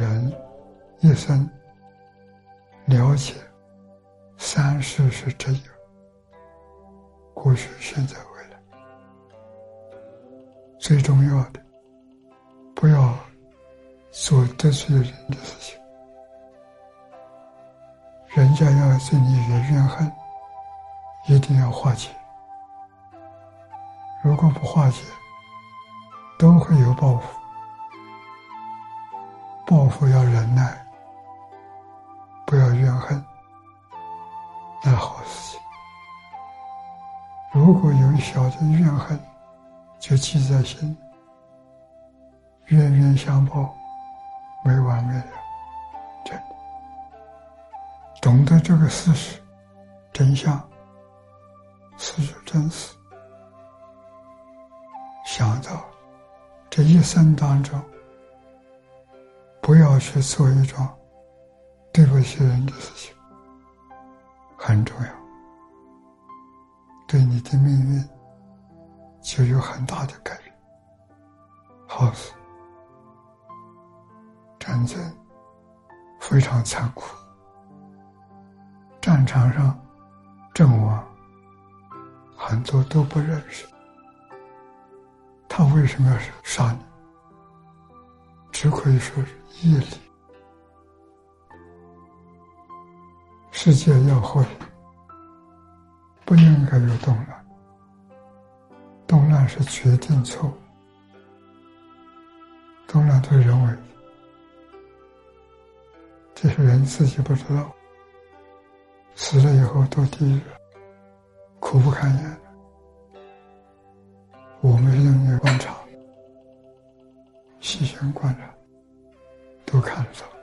人一生了解三世是真有，过去、现在、未来，最重要的，不要做得罪人的事情。人家要对你有怨恨，一定要化解。如果不化解，都会有报复。报复要忍耐，不要怨恨，那好事情。如果有小的怨恨，就记在心，冤冤相报，没完没了。真的，懂得这个事实真相，事实真实，想到这一生当中。不要去做一桩对不起人的事情，很重要，对你的命运就有很大的改变。好事，战争非常残酷，战场上阵亡很多都不认识，他为什么要杀你？只可以说是。毅力，世界要会，不应该有动乱。动乱是决定错误，动乱都是人为，这些人自己不知道，死了以后都地狱，苦不堪言。我们是用观察，全观了。都看得到。